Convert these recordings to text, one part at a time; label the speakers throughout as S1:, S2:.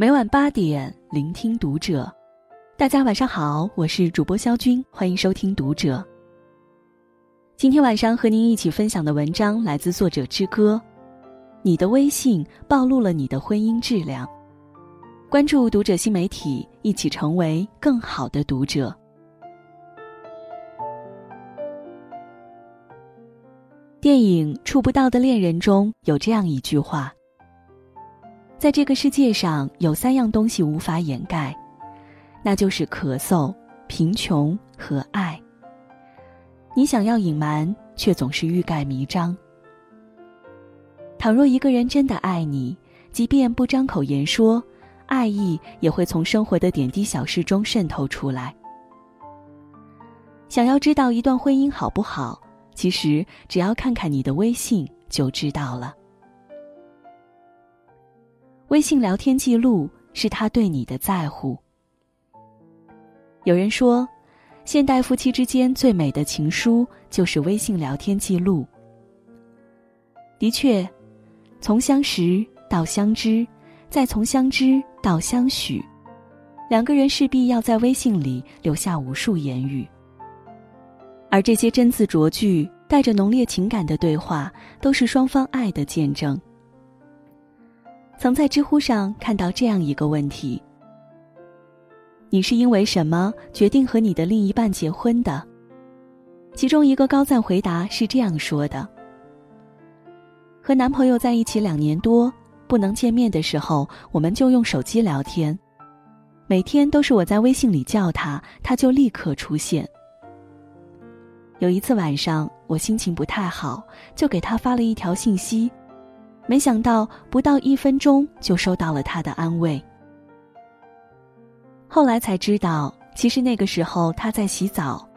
S1: 每晚八点，聆听读者。大家晚上好，我是主播肖军，欢迎收听《读者》。今天晚上和您一起分享的文章来自作者之歌。你的微信暴露了你的婚姻质量。关注《读者》新媒体，一起成为更好的读者。电影《触不到的恋人》中有这样一句话。在这个世界上，有三样东西无法掩盖，那就是咳嗽、贫穷和爱。你想要隐瞒，却总是欲盖弥彰。倘若一个人真的爱你，即便不张口言说，爱意也会从生活的点滴小事中渗透出来。想要知道一段婚姻好不好，其实只要看看你的微信就知道了。微信聊天记录是他对你的在乎。有人说，现代夫妻之间最美的情书就是微信聊天记录。的确，从相识到相知，再从相知到相许，两个人势必要在微信里留下无数言语。而这些真字拙句、带着浓烈情感的对话，都是双方爱的见证。曾在知乎上看到这样一个问题：你是因为什么决定和你的另一半结婚的？其中一个高赞回答是这样说的：和男朋友在一起两年多，不能见面的时候，我们就用手机聊天，每天都是我在微信里叫他，他就立刻出现。有一次晚上，我心情不太好，就给他发了一条信息。没想到不到一分钟就收到了他的安慰。后来才知道，其实那个时候他在洗澡，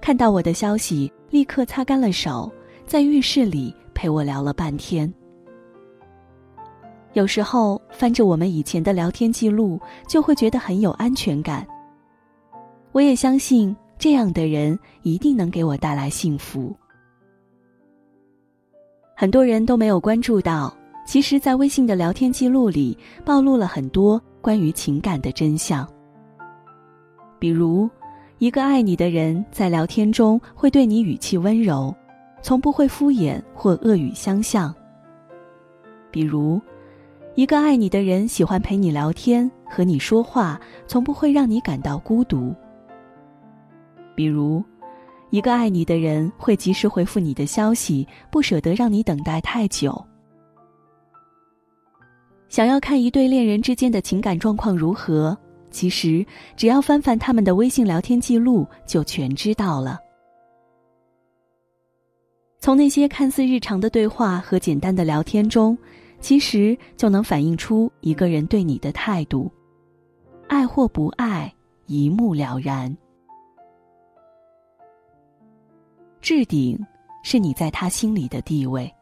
S1: 看到我的消息，立刻擦干了手，在浴室里陪我聊了半天。有时候翻着我们以前的聊天记录，就会觉得很有安全感。我也相信这样的人一定能给我带来幸福。很多人都没有关注到，其实，在微信的聊天记录里，暴露了很多关于情感的真相。比如，一个爱你的人在聊天中会对你语气温柔，从不会敷衍或恶语相向。比如，一个爱你的人喜欢陪你聊天，和你说话，从不会让你感到孤独。比如。一个爱你的人会及时回复你的消息，不舍得让你等待太久。想要看一对恋人之间的情感状况如何，其实只要翻翻他们的微信聊天记录，就全知道了。从那些看似日常的对话和简单的聊天中，其实就能反映出一个人对你的态度，爱或不爱，一目了然。置顶，是你在他心里的地位。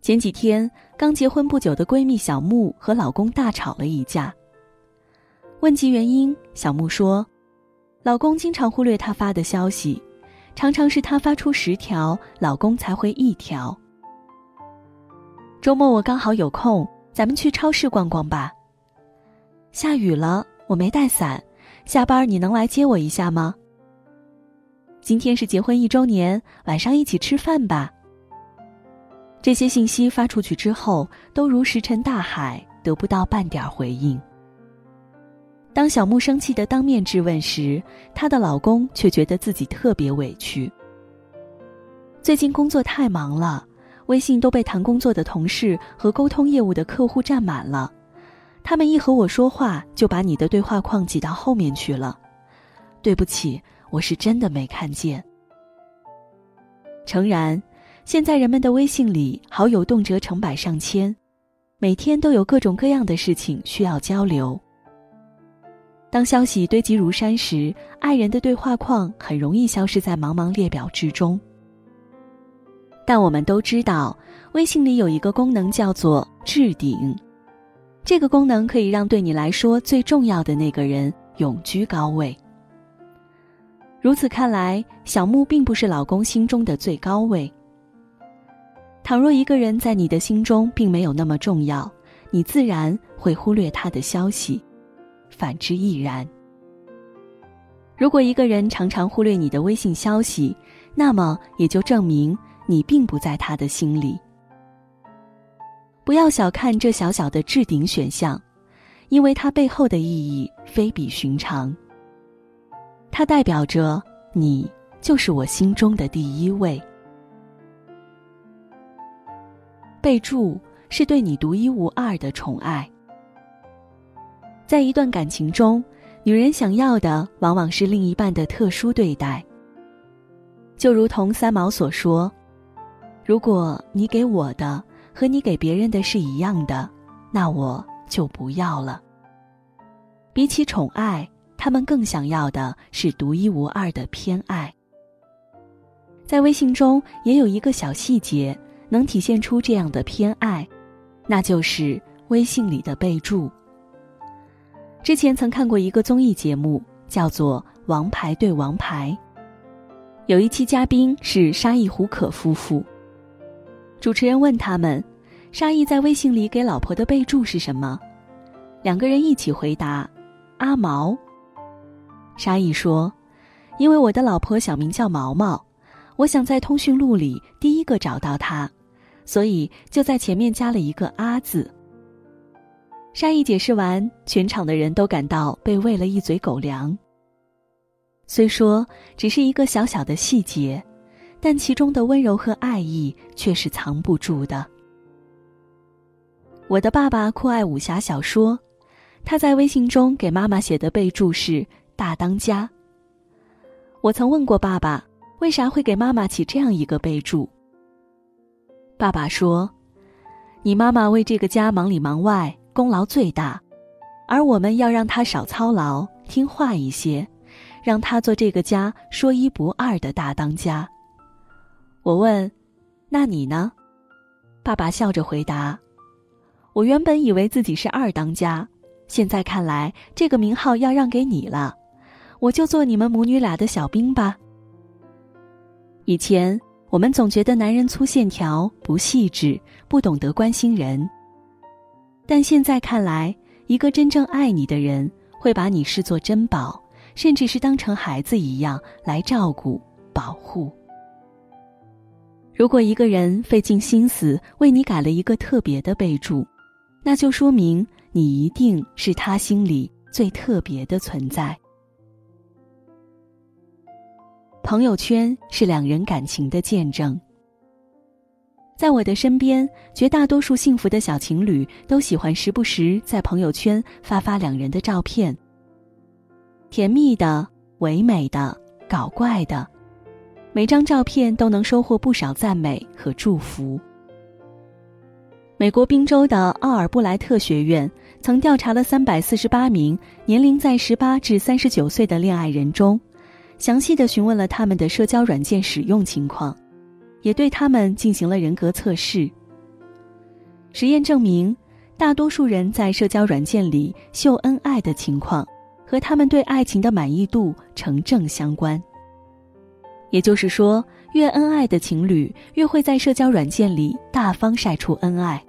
S1: 前几天刚结婚不久的闺蜜小木和老公大吵了一架。问及原因，小木说，老公经常忽略她发的消息，常常是她发出十条，老公才回一条。周末我刚好有空，咱们去超市逛逛吧。下雨了，我没带伞，下班你能来接我一下吗？今天是结婚一周年，晚上一起吃饭吧。这些信息发出去之后，都如石沉大海，得不到半点回应。当小木生气的当面质问时，她的老公却觉得自己特别委屈。最近工作太忙了，微信都被谈工作的同事和沟通业务的客户占满了，他们一和我说话，就把你的对话框挤到后面去了。对不起。我是真的没看见。诚然，现在人们的微信里好友动辄成百上千，每天都有各种各样的事情需要交流。当消息堆积如山时，爱人的对话框很容易消失在茫茫列表之中。但我们都知道，微信里有一个功能叫做置顶，这个功能可以让对你来说最重要的那个人永居高位。如此看来，小木并不是老公心中的最高位。倘若一个人在你的心中并没有那么重要，你自然会忽略他的消息，反之亦然。如果一个人常常忽略你的微信消息，那么也就证明你并不在他的心里。不要小看这小小的置顶选项，因为它背后的意义非比寻常。它代表着你就是我心中的第一位。备注是对你独一无二的宠爱。在一段感情中，女人想要的往往是另一半的特殊对待。就如同三毛所说：“如果你给我的和你给别人的是一样的，那我就不要了。”比起宠爱，他们更想要的是独一无二的偏爱。在微信中也有一个小细节。能体现出这样的偏爱，那就是微信里的备注。之前曾看过一个综艺节目，叫做《王牌对王牌》。有一期嘉宾是沙溢胡可夫妇。主持人问他们，沙溢在微信里给老婆的备注是什么？两个人一起回答：“阿毛。”沙溢说：“因为我的老婆小名叫毛毛，我想在通讯录里第一个找到她。”所以就在前面加了一个“阿”字。沙溢解释完，全场的人都感到被喂了一嘴狗粮。虽说只是一个小小的细节，但其中的温柔和爱意却是藏不住的。我的爸爸酷爱武侠小说，他在微信中给妈妈写的备注是“大当家”。我曾问过爸爸，为啥会给妈妈起这样一个备注？爸爸说：“你妈妈为这个家忙里忙外，功劳最大，而我们要让她少操劳，听话一些，让她做这个家说一不二的大当家。”我问：“那你呢？”爸爸笑着回答：“我原本以为自己是二当家，现在看来这个名号要让给你了，我就做你们母女俩的小兵吧。”以前。我们总觉得男人粗线条、不细致、不懂得关心人。但现在看来，一个真正爱你的人，会把你视作珍宝，甚至是当成孩子一样来照顾、保护。如果一个人费尽心思为你改了一个特别的备注，那就说明你一定是他心里最特别的存在。朋友圈是两人感情的见证。在我的身边，绝大多数幸福的小情侣都喜欢时不时在朋友圈发发两人的照片。甜蜜的、唯美的、搞怪的，每张照片都能收获不少赞美和祝福。美国宾州的奥尔布莱特学院曾调查了三百四十八名年龄在十八至三十九岁的恋爱人中。详细的询问了他们的社交软件使用情况，也对他们进行了人格测试。实验证明，大多数人在社交软件里秀恩爱的情况，和他们对爱情的满意度成正相关。也就是说，越恩爱的情侣越会在社交软件里大方晒出恩爱，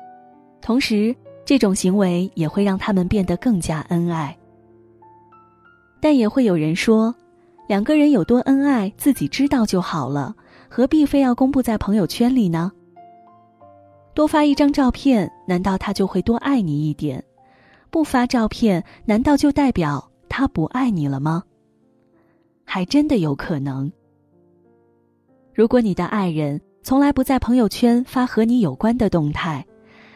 S1: 同时这种行为也会让他们变得更加恩爱。但也会有人说。两个人有多恩爱，自己知道就好了，何必非要公布在朋友圈里呢？多发一张照片，难道他就会多爱你一点？不发照片，难道就代表他不爱你了吗？还真的有可能。如果你的爱人从来不在朋友圈发和你有关的动态，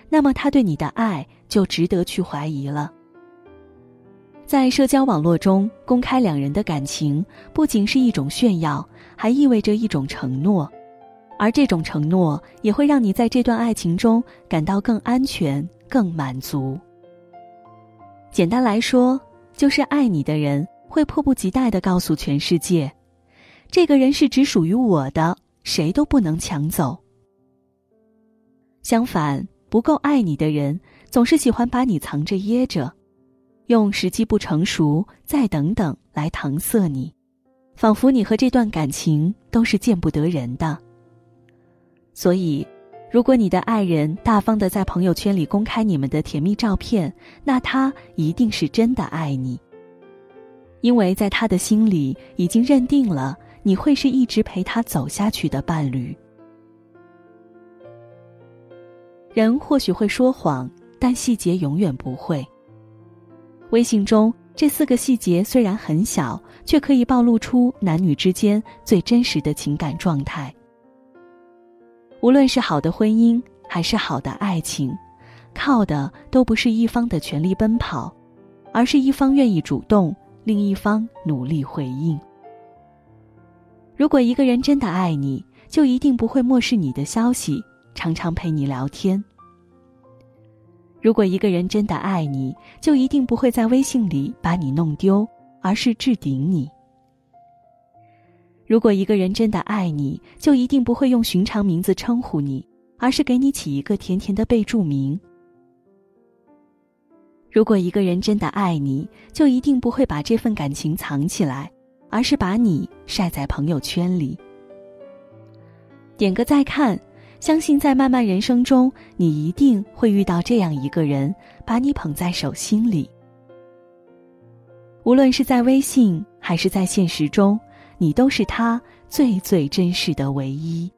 S1: 那么他对你的爱就值得去怀疑了。在社交网络中公开两人的感情，不仅是一种炫耀，还意味着一种承诺，而这种承诺也会让你在这段爱情中感到更安全、更满足。简单来说，就是爱你的人会迫不及待地告诉全世界，这个人是只属于我的，谁都不能抢走。相反，不够爱你的人总是喜欢把你藏着掖着。用时机不成熟、再等等来搪塞你，仿佛你和这段感情都是见不得人的。所以，如果你的爱人大方的在朋友圈里公开你们的甜蜜照片，那他一定是真的爱你。因为在他的心里已经认定了你会是一直陪他走下去的伴侣。人或许会说谎，但细节永远不会。微信中这四个细节虽然很小，却可以暴露出男女之间最真实的情感状态。无论是好的婚姻还是好的爱情，靠的都不是一方的全力奔跑，而是一方愿意主动，另一方努力回应。如果一个人真的爱你，就一定不会漠视你的消息，常常陪你聊天。如果一个人真的爱你，就一定不会在微信里把你弄丢，而是置顶你。如果一个人真的爱你，就一定不会用寻常名字称呼你，而是给你起一个甜甜的备注名。如果一个人真的爱你，就一定不会把这份感情藏起来，而是把你晒在朋友圈里。点个再看，相信在漫漫人生中，你一定会遇到这样一个人，把你捧在手心里。无论是在微信还是在现实中。你都是他最最珍视的唯一。